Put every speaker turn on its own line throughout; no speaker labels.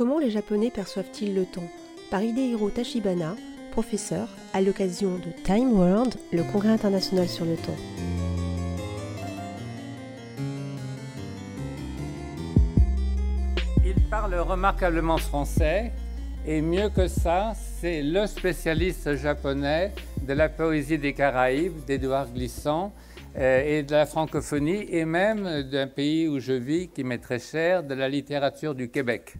Comment les Japonais perçoivent-ils le temps? Par Hidehiro Tachibana, professeur, à l'occasion de Time World, le congrès international sur le temps.
Il parle remarquablement français et mieux que ça, c'est le spécialiste japonais de la poésie des Caraïbes, d'Édouard Glissant, euh, et de la francophonie, et même d'un pays où je vis, qui m'est très cher, de la littérature du Québec.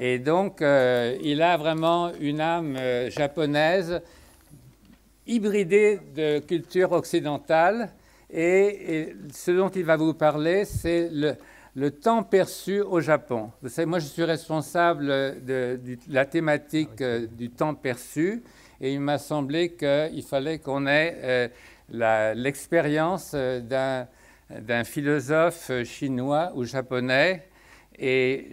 Et donc, euh, il a vraiment une âme euh, japonaise hybridée de culture occidentale. Et, ce dont il va vous parler, c'est le, temps perçu au Japon. Vous savez, moi, je suis responsable de, la thématique du temps perçu. Et il m'a semblé qu'il fallait qu'on ait l'expérience d'un philosophe chinois ou japonais. Et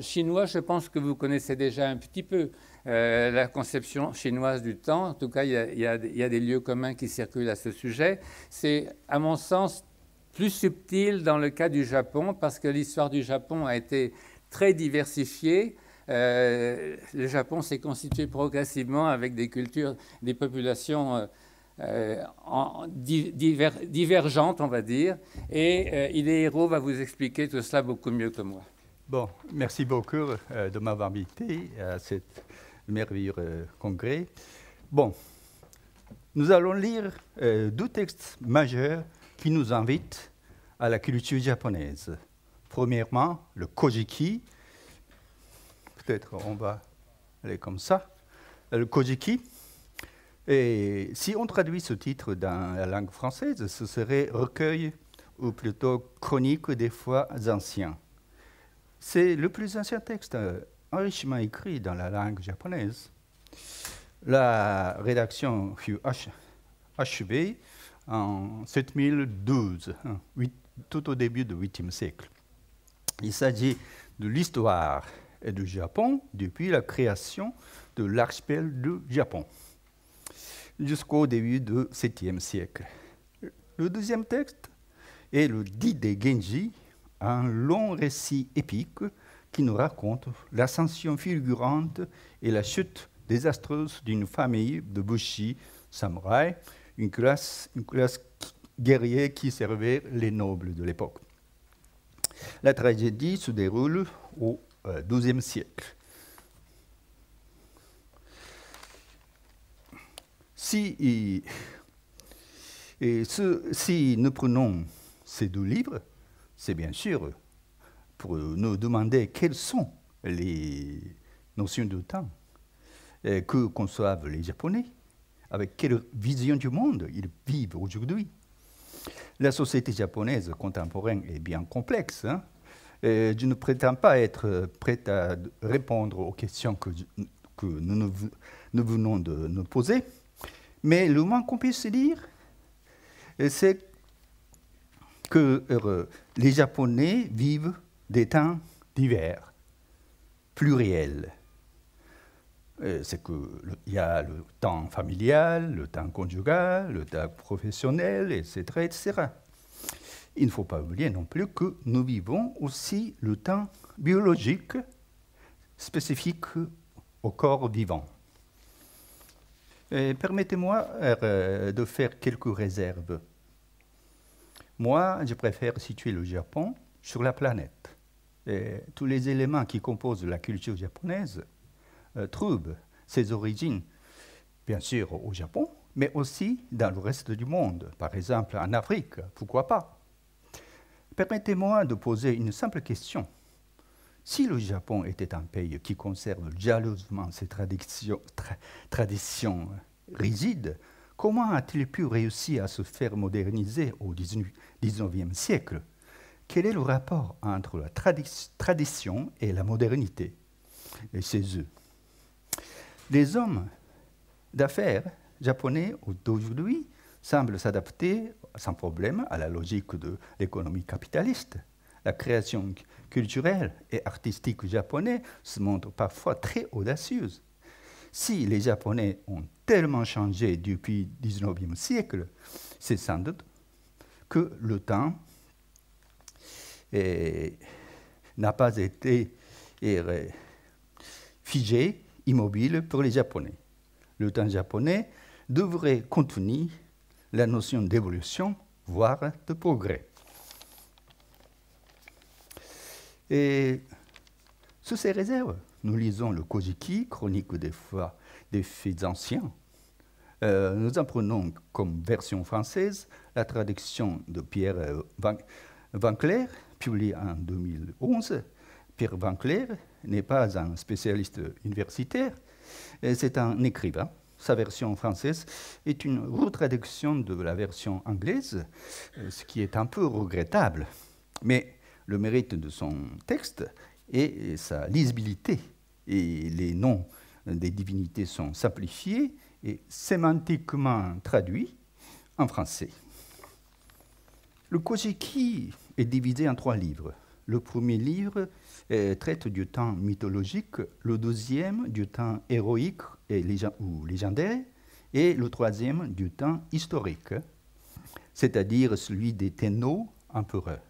chinois, je pense que vous connaissez déjà un petit peu euh, la conception chinoise du temps. En tout cas, il y, a, des lieux communs qui circulent à ce sujet. C'est, à mon sens, plus subtil dans le cas du Japon, parce que l'histoire du Japon a été très diversifiée. Euh, le Japon s'est constitué progressivement avec des cultures, des populations euh, euh, en, divergentes, on va dire. Et euh, héros va vous expliquer tout cela beaucoup mieux que moi.
Bon, merci beaucoup euh, de m'avoir invité à cet merveilleux congrès. Bon, nous allons lire deux textes majeurs qui nous invitent à la culture japonaise. Premièrement, le Kojiki. Peut-être on va aller comme ça. Le Kojiki, et si on traduit ce titre dans la langue française, ce serait recueil ou plutôt chronique des fois anciens. C'est le plus ancien texte euh, enrichement écrit dans la langue japonaise. La rédaction fut achevée en 7012, hein, tout au début du 8e siècle. Il s'agit de l'histoire du Japon depuis la création de l'archipel du Japon jusqu'au début du 7e siècle. Le deuxième texte est le Dit des Genji, un long récit épique qui nous raconte l'ascension fulgurante et la chute désastreuse d'une famille de bushi classe, une classe guerrière qui servait les nobles de l'époque. La tragédie se déroule au XIIe euh, siècle. Si, nous prenons ces deux livres, c'est bien sûr pour nous demander quelles sont les notions de temps que conçoivent les Japonais, avec quelle vision du monde ils vivent aujourd'hui. La société japonaise contemporaine est bien complexe. Hein. je ne prétends pas être prêt à répondre aux questions que, nous venons de nous poser. Mais le moins qu'on puisse dire, c'est que euh, les Japonais vivent des temps divers, pluriels. Euh, c'est qu'il y a le temps familial, le temps conjugal, le temps professionnel, etc., etc. Il ne faut pas oublier non plus que nous vivons aussi le temps biologique spécifique au corps vivant. Permettez-moi euh, de faire quelques réserves. Moi, je préfère situer le Japon sur la planète. tous les éléments qui composent la culture japonaise euh, trouvent ses origines, bien sûr, au Japon, mais aussi dans le reste du monde, par exemple en Afrique, pourquoi pas? Permettez-moi de poser une simple question. Si le Japon était un pays qui conserve jalousement ses traditions, traditions rigides, comment a-t-il pu réussir à se faire moderniser au XIXe siècle? Quel est le rapport entre la tradition et la modernité? Chez eux Les hommes d'affaires japonais d'aujourd'hui semblent s'adapter sans problème à la logique de l'économie capitaliste. La création culturelle et artistique japonaise se montre parfois très audacieuse. Si les Japonais ont tellement changé depuis le 19e siècle, c'est sans doute que le temps n'a pas été figé, immobile pour les Japonais. Le temps japonais devrait contenir la notion d'évolution, voire de progrès. Et sous ces réserves, nous lisons le Kojiki, chronique des, des faits anciens. Euh, nous apprenons comme version française la traduction de Pierre euh, Van, publiée en 2011. Pierre Vanclair n'est pas un spécialiste universitaire, c'est un écrivain. Sa version française est une retraduction de la version anglaise, euh, ce qui est un peu regrettable. Mais le mérite de son texte est sa lisibilité. Et les noms des divinités sont simplifiés et sémantiquement traduits en français. Le Kojiki est divisé en trois livres. Le premier livre traite du temps mythologique, le deuxième du temps héroïque ou légendaire, et le troisième du temps historique, c'est-à-dire celui des Tenno empereurs.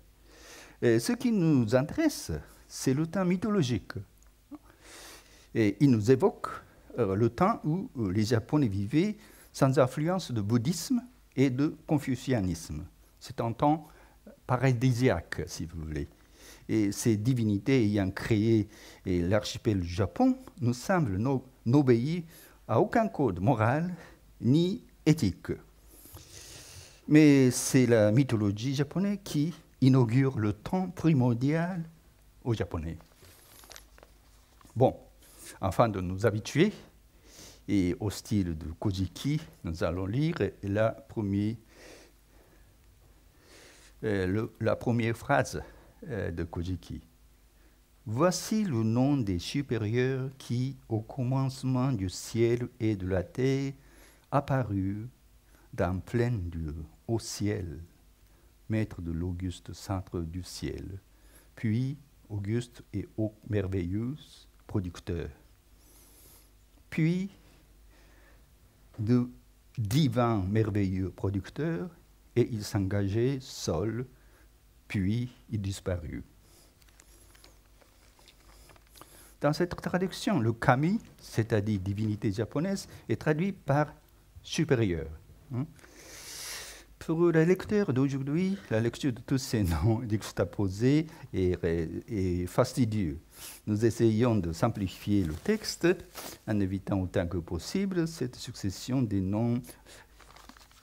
ce qui nous intéresse, c'est le temps mythologique. Et il nous évoque le temps où euh, les Japonais vivaient sans influence de bouddhisme et de confucianisme. C'est un temps paradisiaque, si vous voulez. Et ces divinités ayant créé l'archipel du Japon nous semblent n'obéir à aucun code moral ni éthique. Mais c'est la mythologie japonaise qui inaugure le temps primordial aux Japonais. Bon, afin de nous habituer. Et au style de Kojiki, nous allons lire la première, euh, phrase euh, de Kojiki. Voici le nom des supérieurs qui, au commencement du ciel et de la terre, apparurent dans plein Dieu, au ciel, maître de l'auguste centre du ciel, puis auguste et merveilleux producteur puis de divins merveilleux producteurs, et il s'engageait seul, puis il disparut. Dans cette traduction, le kami, c'est-à-dire divinité japonaise, est traduit par supérieur. Hein. Pour la lecture d'aujourd'hui, la lecture de tous ces noms juxtaposés est, est fastidieuse. Nous essayons de simplifier le texte en évitant autant que possible cette succession des noms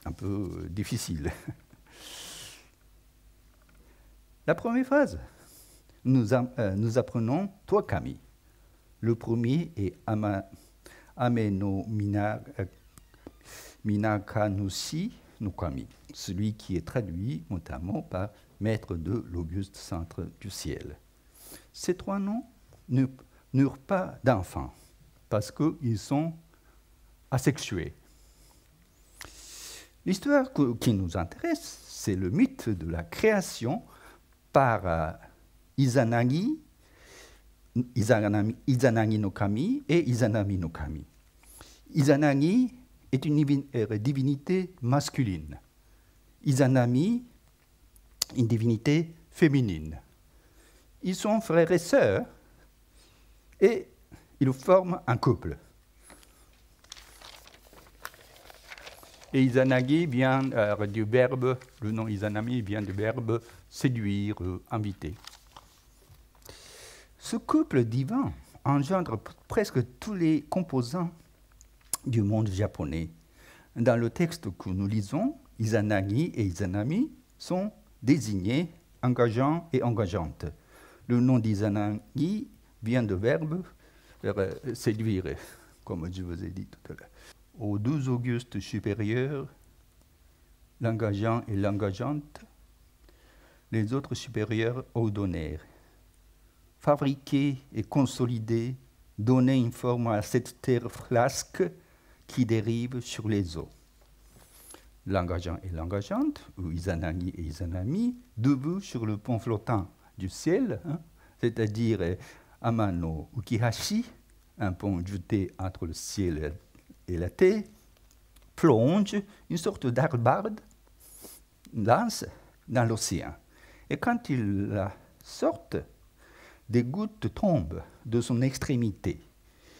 un peu difficiles. La première phrase, nous, euh, apprenons trois kami. Le premier est Ameno Minakanushi no Kami celui qui est traduit notamment par maître de l'auguste centre du ciel. Ces trois noms n'eurent pas d'enfants parce qu'ils sont asexués. L'histoire qui nous intéresse, c'est le mythe de la création par euh, Izanagi, Izanagi, no Kami et Izanami no Kami. Izanagi est une euh, divinité masculine. Izanami, une divinité féminine. Ils sont frères et sœurs et ils forment un couple. Et Izanagi vient euh, du verbe, le nom Izanami vient du verbe séduire, inviter. Ce couple divin engendre presque tous les composants du monde japonais. Dans le texte que nous lisons, Izanagi et Izanami sont désignés engageants et engageantes. Le nom d'Izanagi vient du verbe euh, séduire, comme je vous ai dit tout à l'heure. Aux deux augustes supérieurs, l'engageant et l'engageante, les autres supérieurs ordonnèrent. Fabriquer et consolider, donner une forme à cette terre flasque qui dérive sur les eaux l'engageant et l'engageante, ou Izanagi et Izanami, debout sur le pont flottant du ciel, hein, c'est-à-dire euh, Amano Ukihashi, un pont jeté entre le ciel et la terre, plonge une sorte d'arbarde, lance dans l'océan. Et quand il la sortent, des gouttes tombent de son extrémité.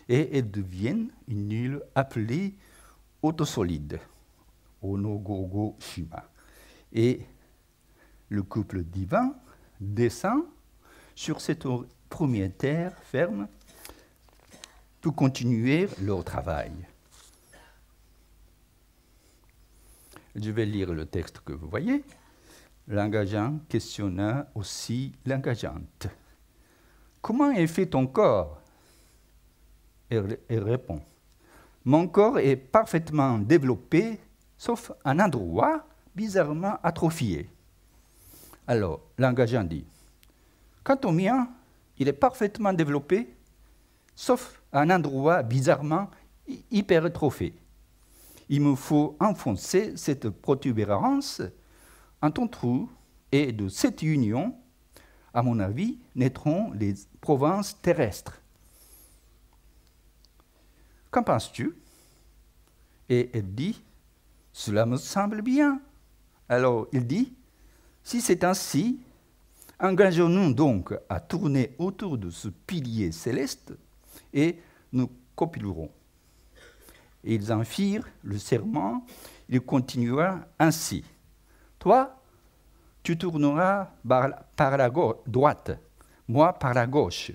Et elles deviennent une île appelée autosolide, Onogogo Shima. Et le couple divin descend sur cette première terre ferme pour continuer leur travail. Je vais lire le texte que vous voyez. L'engageant questionna aussi l'engageante. Comment est fait ton corps? Elle, répond. Mon corps est parfaitement développé, sauf un endroit bizarrement atrophié. Alors, l'engageant dit, quant au mien, il est parfaitement développé, sauf un endroit bizarrement hypertrophié. Il me faut enfoncer cette protubérance en ton trou, et de cette union, à mon avis, naîtront les provinces terrestres. Qu'en penses-tu? Et elle dit, cela me semble bien. Alors il dit, si c'est ainsi, engageons-nous donc à tourner autour de ce pilier céleste et nous copulerons. ils en firent le serment, il continua ainsi. Toi, tu tourneras par la droite, moi par la gauche.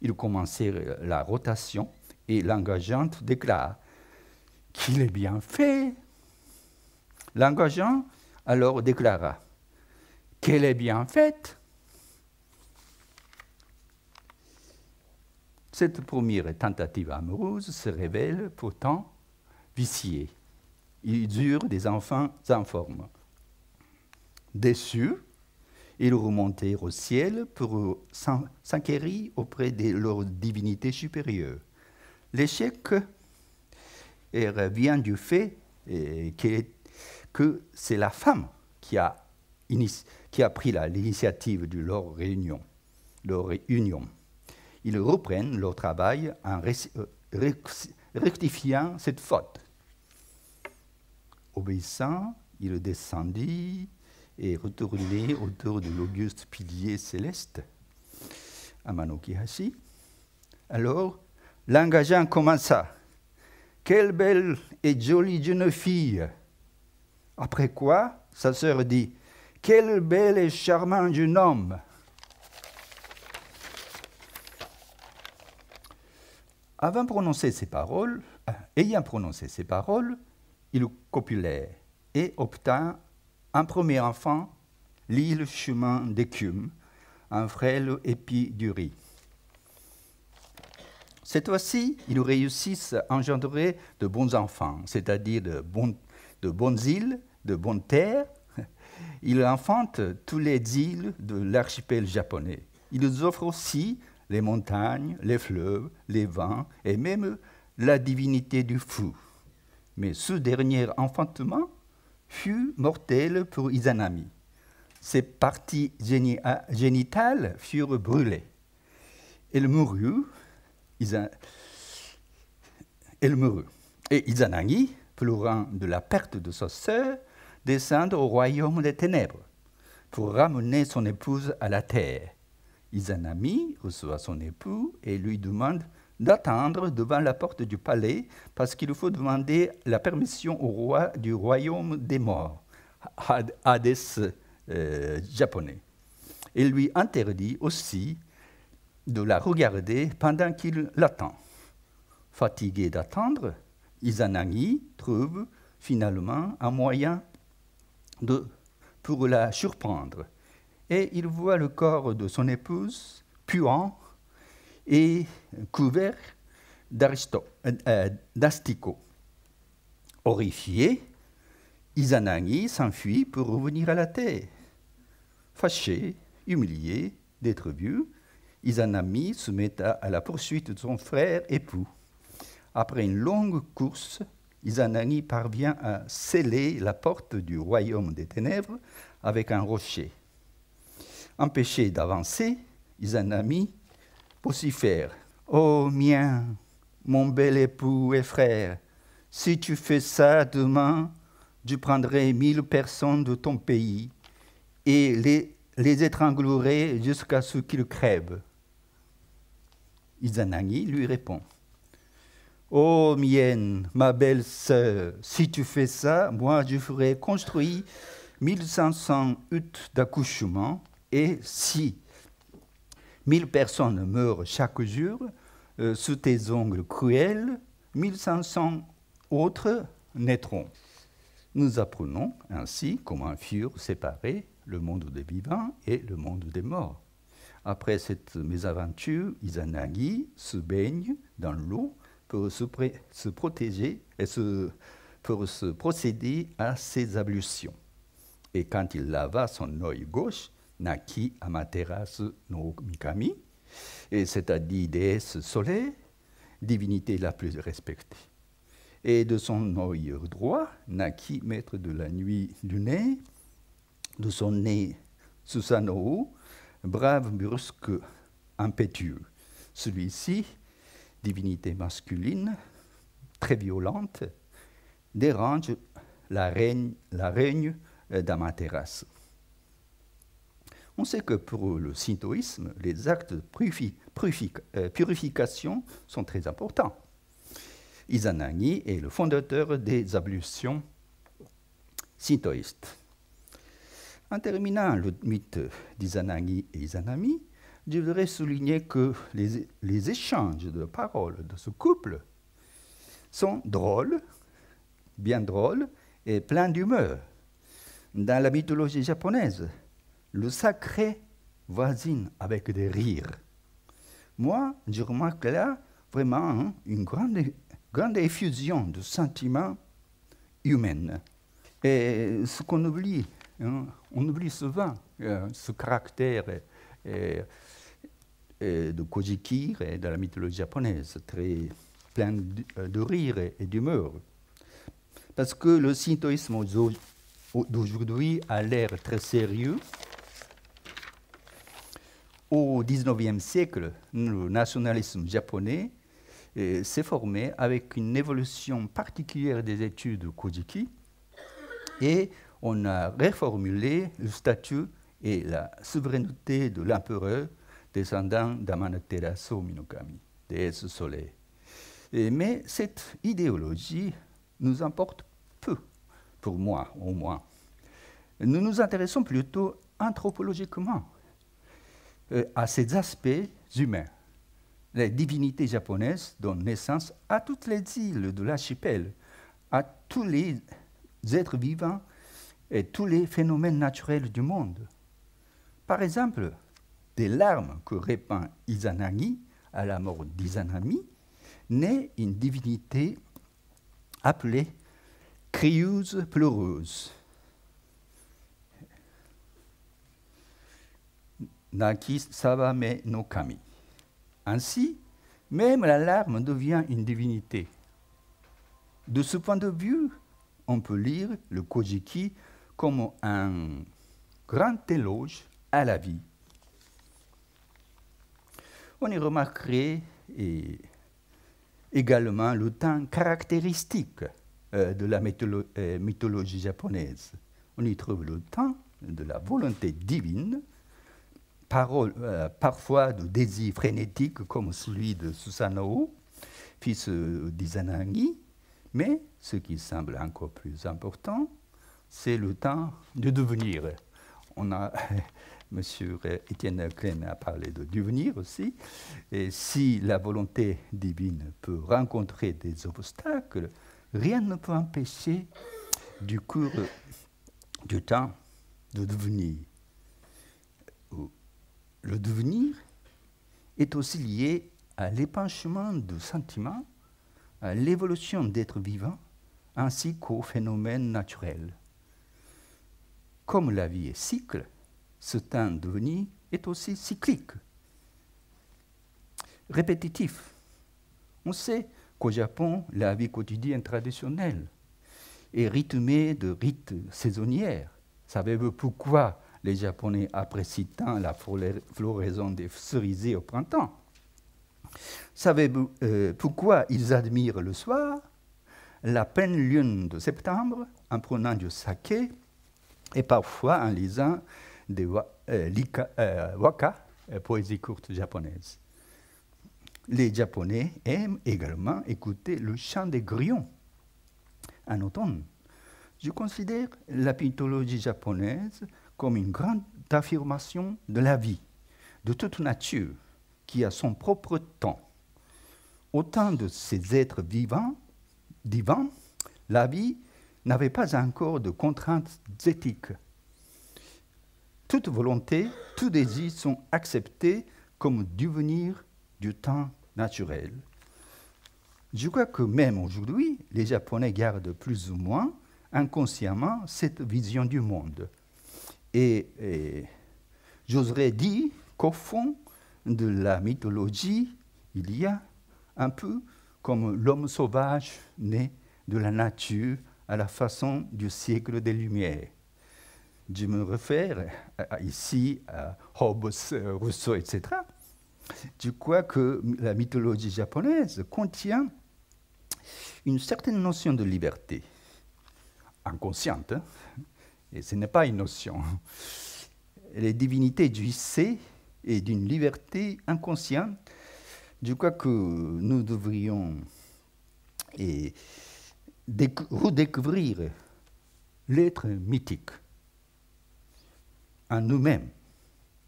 Ils commencèrent la rotation et l'engageante déclare qu'il est bien fait. L'engageant alors déclara qu'elle est bien faite. Cette première tentative amoureuse se révèle pourtant viciée. Ils eurent des enfants informes. Déçus, ils remontèrent au ciel pour s'enquérir auprès de leur divinité supérieure. L'échec vient du fait que c'est la femme qui a, pris l'initiative de leur réunion. Leur réunion. Ils reprennent leur travail en rectifiant cette faute. Obéissant, il descendit et retourné autour de l'auguste pilier céleste, Amanokihashi. Alors, l'engageant commença. Quelle belle et jolie jeune fille Après quoi, sa sœur dit Quel bel et charmant jeune homme Avant prononcer ces paroles, euh, ayant prononcé ces paroles, il copulait et obtint un premier enfant, l'île chemin d'écume, un frêle épi du riz. Cette fois-ci, ils réussissent à engendrer de bons enfants, c'est-à-dire de, bonnes îles, de bonnes terres. Ils enfantent toutes les îles de l'archipel japonais. Ils offrent aussi les montagnes, les fleuves, les vents et même la divinité du fou. Mais ce dernier enfantement fut mortel pour Izanami. Ses parties génitales furent brûlées. Elle mourut, elle mourut. Et Izanagi, pleurant de la perte de sa sœur, descend au royaume des ténèbres pour ramener son épouse à la terre. Izanami reçoit son époux et lui demande d'attendre devant la porte du palais parce qu'il faut demander la permission au roi du royaume des morts, Hades euh, japonais. Il lui interdit aussi de la regarder pendant qu'il l'attend. Fatigué d'attendre, Izanagi trouve finalement un moyen de, pour la surprendre. Et il voit le corps de son épouse puant et couvert euh, d'asticots. Horrifié, Izanagi s'enfuit pour revenir à la terre. Fâché, humilié d'être vu, Izanami se met à, la poursuite de son frère époux. Après une longue course, Izanagi parvient à sceller la porte du royaume des ténèbres avec un rocher. Empêché d'avancer, Izanami faire. Ô oh, mien, mon bel époux et frère, si tu fais ça demain, je prendrai mille personnes de ton pays et les, les étranglerai jusqu'à ce qu'ils crèvent. Izanagi lui répond Oh mienne, ma belle sœur, si tu fais ça, moi je ferai construire 1500 huttes d'accouchement et si 1000 personnes meurent chaque jour euh, sous tes ongles cruels, 1500 autres naîtront. Nous apprenons ainsi comment furent séparés le monde des vivants et le monde des morts. Après cette mésaventure, Izanagi se baigne dans l'eau pour se, protéger et pour se procéder à ses ablutions. Et quand il lava son œil gauche, Naki Amaterasu no Mikami, c'est-à-dire déesse soleil, divinité la plus respectée. Et de son œil droit, Naki, maître de la nuit lunaire, de son nez Susanoo, brave, brusque, impétueux. Celui-ci, divinité masculine, très violente, dérange la règne, la. On sait que pour le shintoïsme, les actes de euh, purification sont très importants. Izanagi est le fondateur des ablutions shintoïstes. En terminant le mythe d'Izanagi et Izanami, je voudrais souligner que les, échanges de paroles de ce couple sont drôles, bien drôles et pleins d'humeur. Dans la mythologie japonaise, le sacré voisine avec des rires. Moi, je remarque là vraiment hein, une grande, grande effusion de sentiments humains. Et ce qu'on oublie Hein, on oublie souvent euh, ce caractère euh, euh, de Kojiki et de la mythologie japonaise, très plein de, rire et d'humeur. Parce que le shintoïsme d'aujourd'hui a l'air très sérieux. Au XIXe siècle, le nationalisme japonais s'est formé avec une évolution particulière des études de Kojiki et on a reformulé le statut et la souveraineté de l'empereur descendant d'Amanaterasu Minokami, déesse soleil. mais cette idéologie nous importe peu, pour moi au moins. Nous nous intéressons plutôt anthropologiquement euh, à ces aspects humains. Les divinités japonaises donnent naissance à toutes les îles de l'archipel, à tous les êtres vivants et tous les phénomènes naturels du monde. Par exemple, des larmes que répand Izanagi à la mort d'Izanami naît une divinité appelée crieuse pleureuse. Naki Sabame no Kami. Ainsi, même la larme devient une divinité. De ce point de vue, on peut lire le Kojiki comme un grand éloge à la vie. On y remarquerait également le temps caractéristique euh, de la euh, mythologie japonaise. On y trouve le temps de la volonté divine, euh, parfois de désir frénétique comme celui de Susanoo, fils d'Izanagi, mais ce qui semble encore plus important, c'est le temps de devenir. On a, Monsieur Étienne Klein a parlé de devenir aussi. Et si la volonté divine peut rencontrer des obstacles, rien ne peut empêcher du cours du temps de devenir. Le devenir est aussi lié à l'épanchement de sentiments, à l'évolution d'êtres vivants, ainsi qu'aux phénomènes naturels. Comme la vie est cycle, ce temps de devenir est aussi cyclique, répétitif. On sait qu'au Japon, la vie quotidienne traditionnelle est rythmée de rites saisonnières. Savez-vous pourquoi les Japonais apprécient tant la floraison des cerisiers au printemps? Savez-vous euh, pourquoi ils admirent le soir la pleine lune de septembre en prenant du saké et parfois en lisant des euh, euh, waka, euh, poésie courte japonaise. les Japonais aiment également écouter le chant des grillons en automne. Je considère la mythologie japonaise comme une grande affirmation de la vie, de toute nature, qui a son propre temps. Autant de ces êtres vivants, la vie n'avait pas encore de contraintes éthiques. Toute volonté, tout désir sont acceptés comme devenir du temps naturel. Je crois que même aujourd'hui, les Japonais gardent plus ou moins inconsciemment cette vision du monde. Et, et j'oserais dire qu'au fond de la mythologie, il y a un peu comme l'homme sauvage né de la nature à la façon du siècle des Lumières. Je me réfère ici à Hobbes, Rousseau, etc. Je crois que la mythologie japonaise contient une certaine notion de liberté, inconsciente, hein, et ce n'est pas une notion. Les divinités jouissaient et d'une liberté inconsciente. Je crois que nous devrions et redécouvrir l'être mythique en nous-mêmes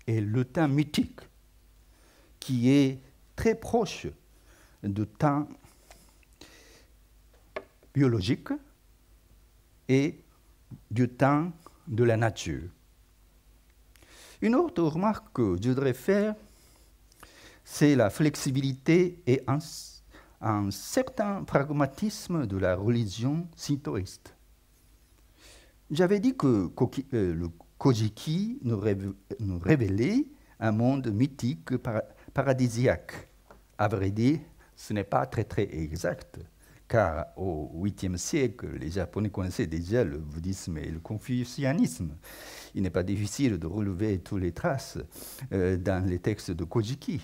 et le temps mythique qui est très proche du temps biologique et du temps de la nature. Une autre remarque que je voudrais faire, c'est la flexibilité et un, certain pragmatisme de la religion shintoïste. J'avais dit que euh, le Kojiki nous, révélait un monde mythique paradisiaque. À vrai dire, ce n'est pas très très exact, car au 8e siècle, les Japonais connaissaient déjà le bouddhisme et le confucianisme. Il n'est pas difficile de relever toutes les traces euh, dans les textes de Kojiki.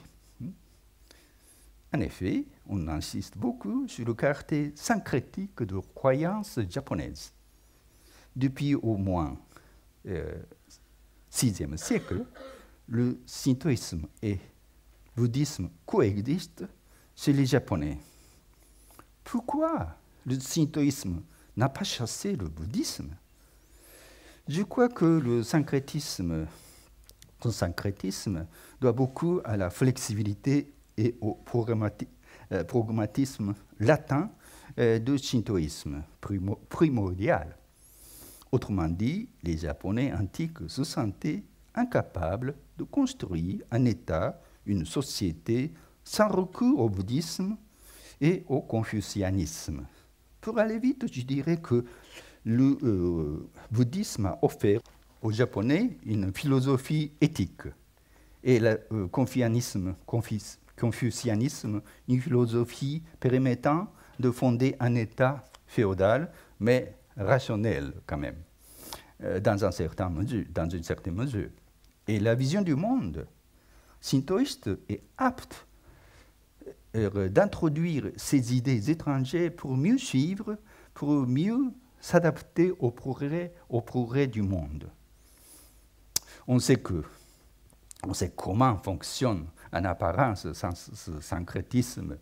En effet, on insiste beaucoup sur le caractère syncrétique de croyances japonaises. Depuis au moins euh, 6e siècle, le shintoïsme et le bouddhisme coexistent chez les Japonais. Pourquoi le shintoïsme n'a pas chassé le bouddhisme? Je crois que le syncrétisme, son syncrétisme doit beaucoup à la flexibilité et au euh, pragmatisme latin euh, du shintoïsme primordial. Autrement dit, les Japonais antiques se sentaient incapables de construire un État, une société, sans recours au bouddhisme et au confucianisme. Pour aller vite, je dirais que le euh, bouddhisme a offert aux Japonais une philosophie éthique et le euh, confucianisme, confucianisme une philosophie permettant de fonder un État féodal, mais rationnel quand même, euh, dans, un certain mesure, dans une certaine mesure. Et la vision du monde shintoïste est apte euh, d'introduire ces idées étrangères pour mieux suivre, pour mieux s'adapter au progrès, au progrès du monde. On sait que, on sait comment fonctionne en apparence ce syncrétisme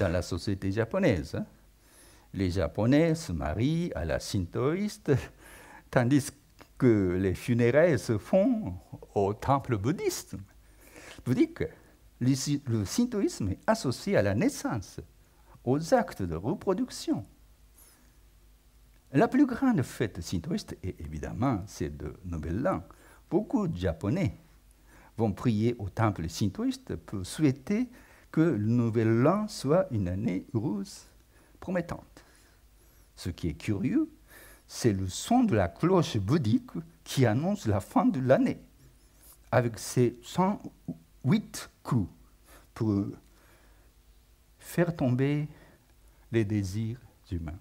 dans la société japonaise. Hein les Japonais se marient à la shintoïste, tandis que les funérailles se font au temple bouddhiste. bouddhique. Le, le shintoïsme est associé à la naissance, aux actes de reproduction. La plus grande fête shintoïste est évidemment celle de Nouvel An. Beaucoup de Japonais vont prier au temple shintoïste pour souhaiter que le Nouvel An soit une année heureuse promettante. Ce qui est curieux, c'est le son de la cloche bouddhique qui annonce la fin de l'année, avec ses 108 coups pour faire tomber les désirs humains.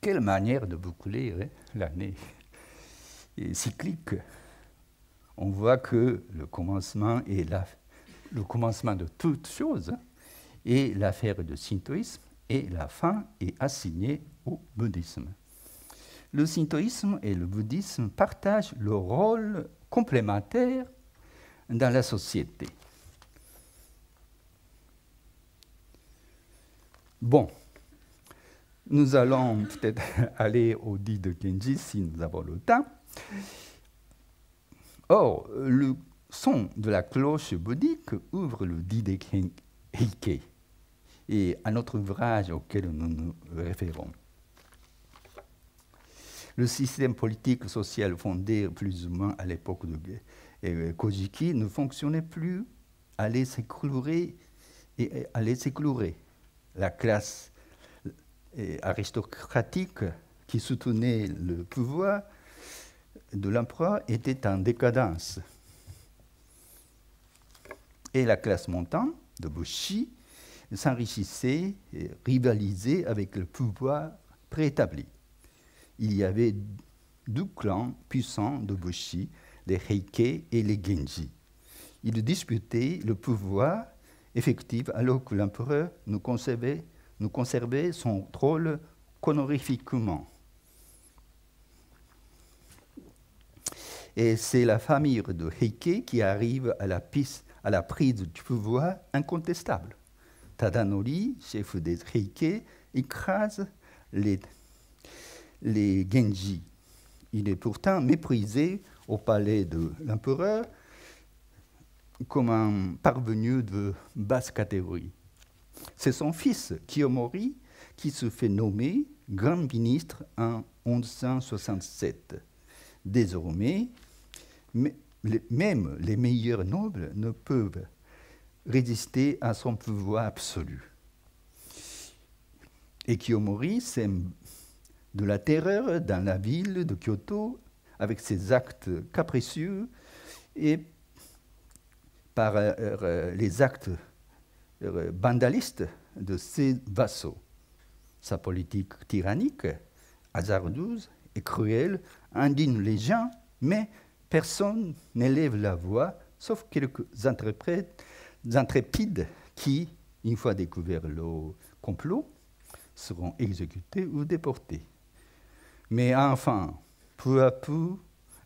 Quelle manière de boucler hein, l'année cyclique. On voit que le commencement est le commencement de toute chose est l'affaire du shintoïsme et la fin est assignée au bouddhisme. Le shintoïsme et le bouddhisme partagent le rôle complémentaire dans la société. Bon, nous allons peut-être aller au dit de Genji si nous avons le temps. Or, le son de la cloche bouddhique ouvre le dit de Heike et un autre ouvrage auquel nous nous référons. Le système politique social fondé plus ou moins à l'époque de euh, Kojiki ne fonctionnait plus, allait s'écrouler et allait s'écrouler. La classe euh, aristocratique qui soutenait le pouvoir de l'empereur était en décadence. Et la classe montante de Bushi s'enrichissait et rivalisait avec le pouvoir préétabli. Il y avait deux clans puissants de Bushi, les Heike et les Genji. Ils disputaient le pouvoir effectif alors que l'empereur nous conservait, nous conservait son trône honorifiquement. Et c'est la famille de Heike qui arrive à la, prise du pouvoir incontestable. Tadanori, chef des Heike, écrase les, les Genji. Il est pourtant méprisé au palais de l'empereur comme un parvenu de basse catégorie. C'est son fils, Kiyomori, qui se fait nommer grand ministre en 1167. Désormais, même les meilleurs nobles ne peuvent résister à son pouvoir absolu. Et Kiyomori sème de la terreur dans la ville de Kyoto avec ses actes capricieux et par euh, euh, les actes euh, vandalistes de ses vassaux. Sa politique tyrannique, hasardeuse et cruelle indigne les gens, mais personne n'élève la voix, sauf quelques intrépides qui, une fois découvert le complot, seront exécutés ou déportés. Mais enfin, peu à peu,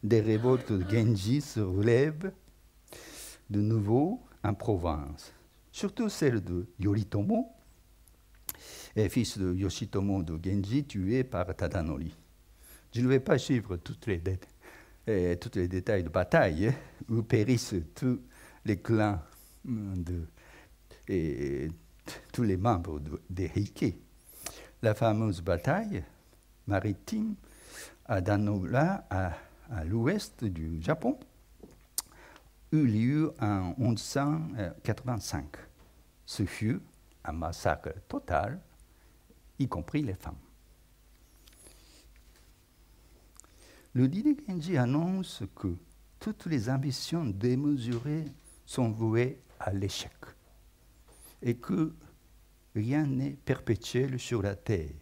des révoltes de Genji se relèvent de nouveau en Provence, surtout celle de Yoritomo, fils de Yoshitomo de Genji, tué par Tadanori. Je ne vais pas suivre toutes les, eh, tous les détails de bataille où périssent tous les clans et tous les membres des Heike. La fameuse bataille maritime à Danola, à, à l'ouest du Japon, eut lieu en 1185. Ce fut un massacre total, y compris les femmes. Le Dide Genji annonce que toutes les ambitions démesurées sont vouées à l'échec et que rien n'est perpétuel sur la terre.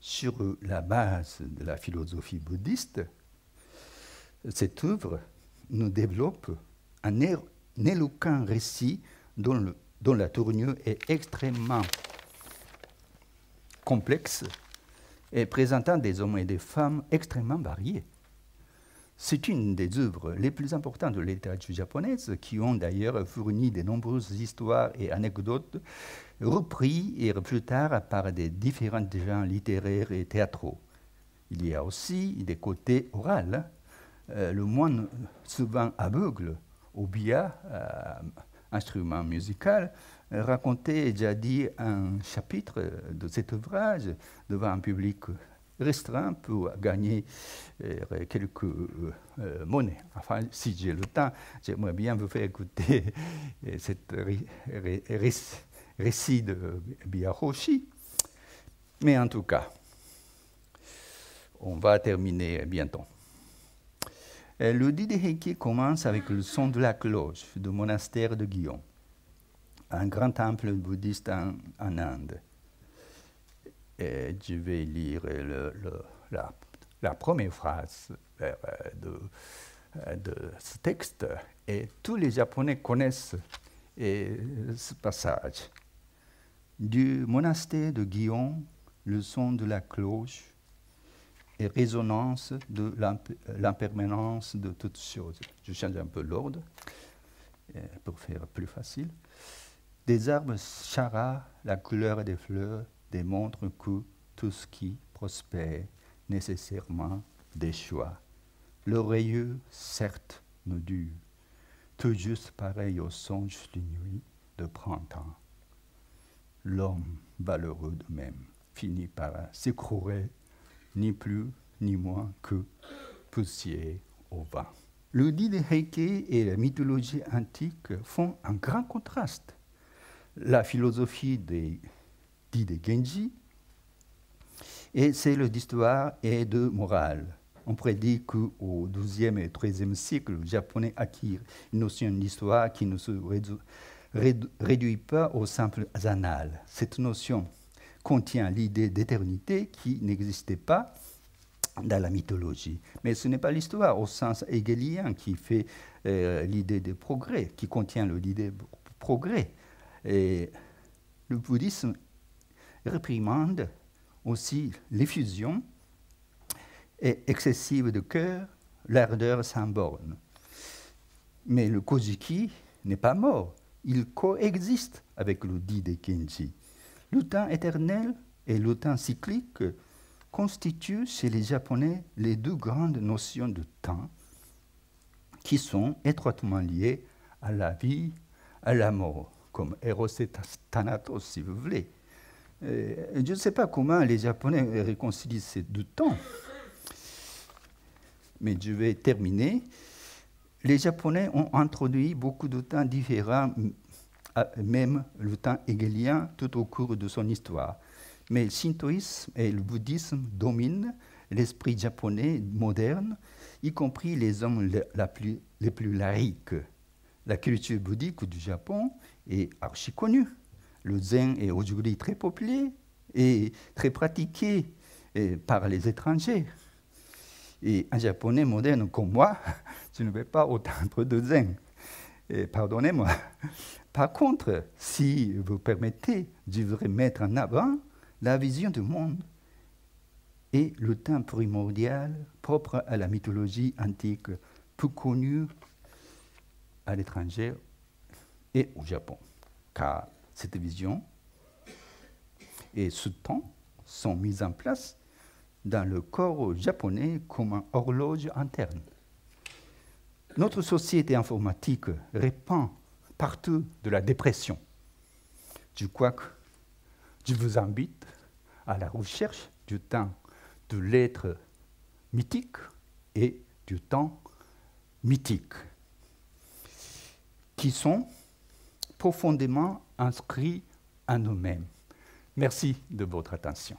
Sur la base de la philosophie bouddhiste, cette œuvre nous développe un, éloquent récit dont la tournure est extrêmement complexe et présentant des hommes et des femmes extrêmement variés. C'est une des œuvres les plus importantes de littérature japonaise, qui ont d'ailleurs fourni de nombreuses histoires et anecdotes repris et plus tard par des différents genres littéraires et théâtraux. Il y a aussi des côtés oraux. Euh, le moine, souvent aveugle, au bia, euh, instrument musical, racontait déjà dit un chapitre de cet ouvrage devant un public restreint pour gagner euh, quelques euh, monnaies. Enfin, si j'ai le temps, j'aimerais bien vous faire écouter euh, cet récit de Biahoshi. Mais en tout cas, on va terminer bientôt. Le Dideheki commence avec le son de la cloche du monastère de Guillaume un grand temple bouddhiste en, Inde. Et je vais lire la, première phrase euh, euh, de, ce texte. Et tous les Japonais connaissent ce passage. Du monastère de Guillaume, le son de la cloche et résonance de l'impermanence de toutes choses. Je change un peu l'ordre euh, pour faire plus facile. Des arbres chara, la couleur des fleurs démontrent que tout ce qui prospère nécessairement des choix. L'oreilleux, certes, nous dure, tout juste pareil au songe de nuit de printemps. L'homme valeureux de même finit par s'écrouler, ni plus ni moins que poussière au vent. Le dit de Heike et la mythologie antique font un grand contraste. La philosophie des dit de Genji, et c'est d'histoire et de morale. On prédit qu'au XIIe et XIIIe siècle, le japonais acquiert une notion d'histoire qui ne se réduit pas aux simples annales. Cette notion contient l'idée d'éternité qui n'existait pas dans la mythologie. Mais ce n'est pas l'histoire au sens hegelien qui fait euh, l'idée de progrès, qui contient l'idée de progrès. Et le bouddhisme réprimande aussi l'effusion excessive de cœur, l'ardeur sans borne. Mais le Kojiki n'est pas mort, il coexiste avec le dit de Kenji. Le temps éternel et le temps cyclique constituent chez les Japonais les deux grandes notions de temps qui sont étroitement liées à la vie, à la mort, comme Eros et Thanatos si vous voulez. Euh, je ne sais pas comment les Japonais réconcilient ces deux temps, mais je vais terminer. Les Japonais ont introduit beaucoup de temps différents, même le temps hegelien, tout au cours de son histoire. Mais le shintoïsme et le bouddhisme dominent l'esprit japonais moderne, y compris les hommes les plus laïques. La culture bouddhique du Japon est archi connue. Le zen est aujourd'hui très populaire et très pratiqué eh, par les étrangers. Et un japonais moderne comme moi, je ne vais pas autant de zen. Eh, pardonnez-moi. Par contre, si vous permettez, je voudrais mettre en avant la vision du monde et le temps primordial propre à la mythologie antique, peu connue à l'étranger et au Japon. Car cette vision et ce temps sont mis en place dans le corps japonais comme une horloge interne. Notre société informatique répand partout de la dépression. Je crois que je vous invite à la recherche du temps de l'être mythique et du temps mythique, qui sont profondément inscrits en nous-mêmes. Merci de votre attention.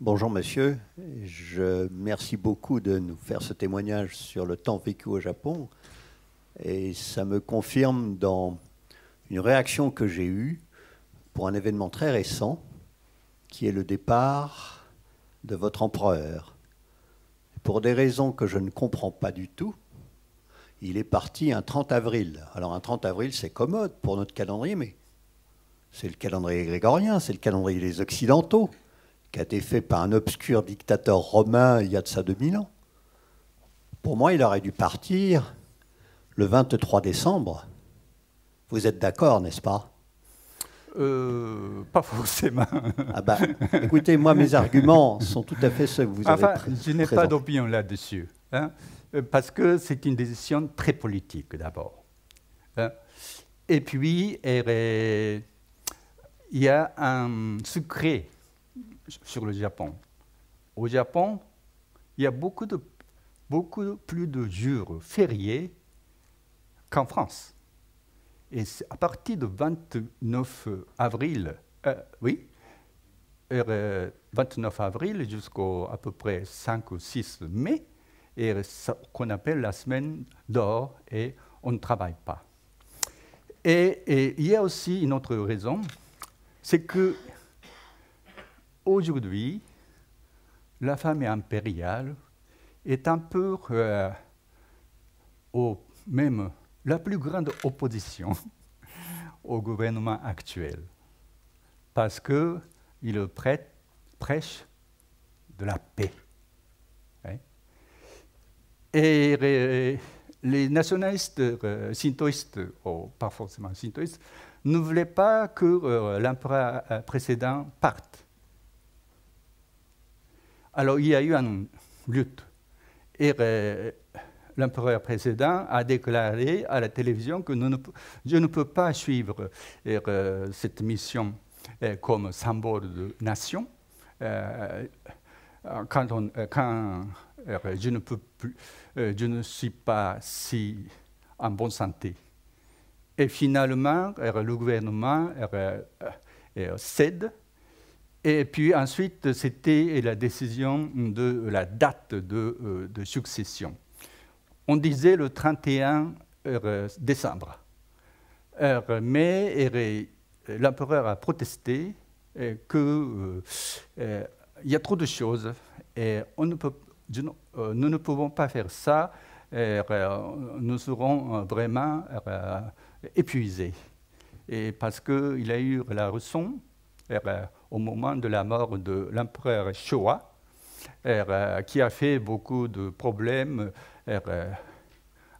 Bonjour monsieur, je merci beaucoup de nous faire ce témoignage sur le temps vécu au Japon et ça me confirme dans une réaction que j'ai eue pour un événement très récent qui est le départ de votre empereur. Pour des raisons que je ne comprends pas du tout, il est parti un 30 avril. Alors un 30 avril, c'est commode pour notre calendrier, mais c'est le calendrier grégorien, c'est le calendrier des Occidentaux, qui a été fait par un obscur dictateur romain il y a de ça 2000 ans. Pour moi, il aurait dû partir le 23 décembre. Vous êtes d'accord, n'est-ce pas?
Euh, pas forcément.
Ah bah, écoutez, moi, mes arguments sont tout à fait ceux que vous avez
enfin, Je n'ai pas d'opinion là-dessus. Hein. Euh, parce que c'est une décision très politique d'abord. Hein. Et puis, il y a un secret sur le Japon. Au Japon, il y a beaucoup, de, beaucoup plus de jours fériés qu'en France. Et à partir du 29 avril, euh, oui, 29 euh, avril jusqu'au à peu près 5 ou 6 mai, et ce qu'on appelle la semaine d'or et on ne travaille pas. Et, il y a aussi une autre raison, c'est que aujourd'hui, la famille impériale est un peu euh, même la plus grande opposition au gouvernement actuel, parce qu'il prêche de la paix. Et les nationalistes euh, shintoïstes, ou pas forcément shintoïstes, ne voulaient pas que euh, l'empereur euh, précédent parte. Alors il y a eu une lutte. Et l'empereur précédent a déclaré à la télévision que je ne peux pas suivre cette mission comme symbole de nation. quand, quand je ne peux plus, je ne suis pas si en bonne santé. Et finalement, le gouvernement cède. Et puis ensuite, c'était la décision de la date de, de succession. On disait le 31 décembre. Mais l'empereur a protesté qu'il y a trop de choses et on ne peut euh, nous ne pouvons pas faire ça, nous serons vraiment épuisés. Et parce qu'il a eu la leçon au moment de la mort de l'empereur Showa, qui a fait beaucoup de problèmes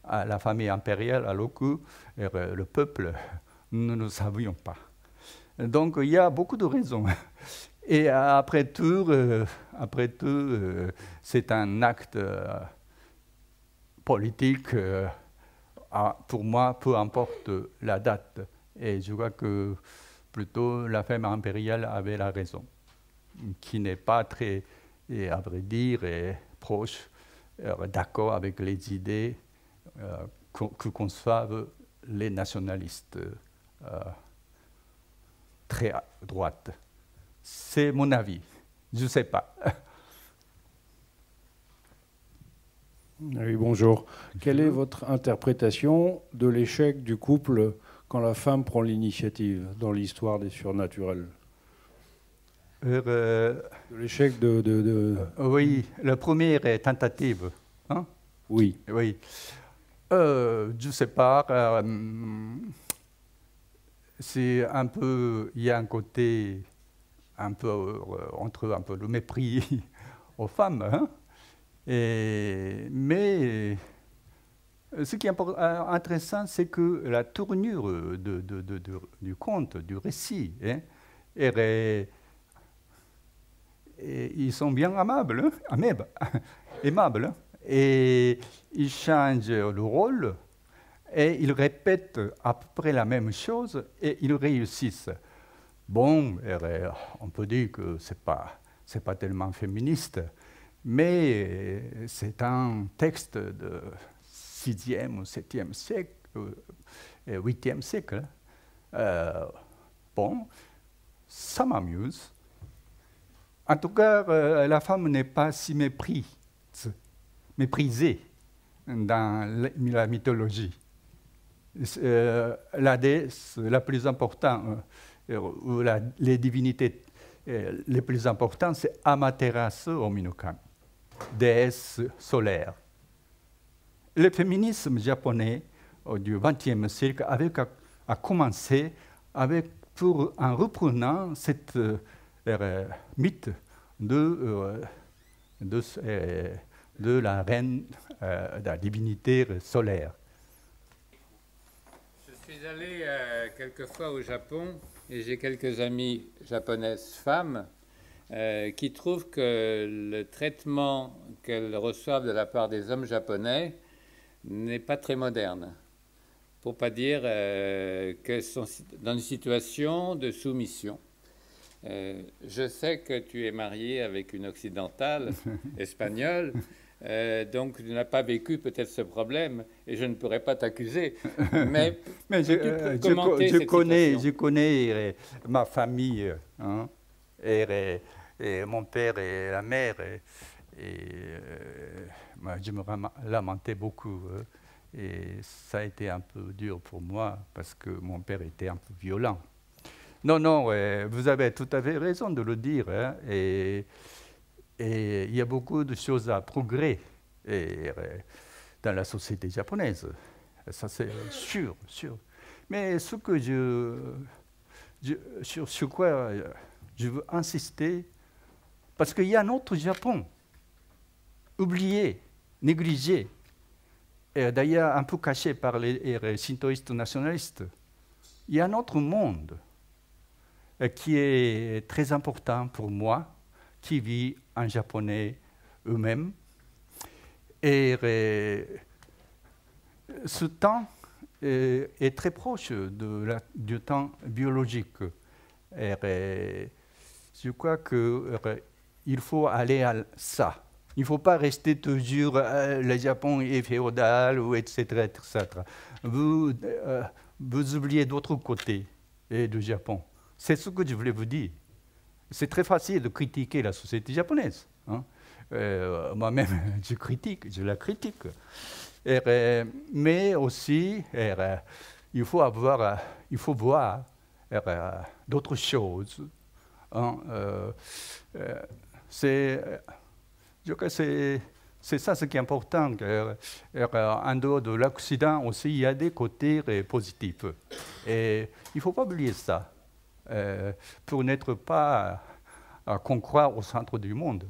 à la famille impériale, à l'Oku, le peuple, nous ne savions pas. Donc il y a beaucoup de raisons. Et après tout, euh, après tout euh, c'est un acte euh, politique. pour moi, peu importe la date. Et je crois que plutôt la femme impériale avait la raison, qui n'est pas très, à vrai dire, proche, d'accord avec les idées que conçoivent les nationalistes très à droite. C'est mon avis. Je ne sais pas.
Oui, bonjour. Quelle est votre interprétation de l'échec du couple quand la femme prend l'initiative dans l'histoire des surnaturels?
Euh,
L'échec de, de,
Oui, la première tentative. Hein?
Oui.
Oui. Euh, je ne sais pas. Euh, c'est un peu. Il y a un côté un peu euh, entre un peu le mépris aux femmes. Hein. Mais ce qui est euh, intéressant, c'est que la tournure du conte, du récit, hein, ils sont bien hein, aimables, et ils changent le rôle et ils répètent à peu près la même chose et ils réussissent. Bon, on peut dire que ce n'est pas, pas tellement féministe, mais c'est un texte de 6e ou 7e siècle, 8e euh, siècle. Euh, bon, ça m'amuse. En tout cas, euh, la femme n'est pas si méprisée dans la mythologie. la déesse la plus importante où les divinités euh, les plus importantes, c'est Amaterasu Ominokami, déesse solaire. Le féminisme japonais du XXe siècle a, commencé avec, pour, en reprenant cette euh, euh, mythe de, de, de, la reine, de la divinité solaire.
Je suis allé quelques fois au Japon et j'ai quelques amies japonaises femmes euh, qui trouvent que le traitement qu'elles reçoivent de la part des hommes japonais n'est pas très moderne, pour pas dire euh, qu'elles sont dans une situation de soumission. Euh, je sais que tu es marié avec une occidentale espagnole. Euh, donc, tu n'as pas vécu peut-être ce problème et je ne pourrais pas t'accuser. Mais,
mais je, euh, je, connais, je connais euh, ma famille, hein, et, mon père et la mère. Et, je me lamentais beaucoup. et ça a été un peu dur pour moi parce que mon père était un peu violent. Non, non, vous avez tout à fait raison de le dire. Hein, et, et il y a beaucoup de choses à progrès euh, dans la société japonaise. Ça, c'est sûr, sûr. Mais ce que je, sur, quoi je veux insister, parce qu'il y a un autre Japon, oublié, négligé, d'ailleurs un peu caché par les, les shintoïstes nationalistes. Il y a un autre monde qui est très important pour moi, qui vit japonais eux-mêmes. Et ce temps est, très proche de la, du temps biologique. Et, je crois qu'il faut aller à ça. Il ne faut pas rester toujours euh, le Japon est féodal ou etc. etc. Vous, euh, vous oubliez d'autres côtés du Japon. C'est ce que je voulais vous dire. C'est très facile de critiquer la société japonaise. Hein. Euh, moi-même, je critique, je la critique. mais aussi, il faut avoir, il faut voir d'autres choses. Hein. c'est je crois que c'est ça ce qui est important. En dehors de l'Occident aussi, il y a des côtés positifs. Et il ne faut pas oublier ça euh, pour n'être pas à, qu'on croit au centre du monde.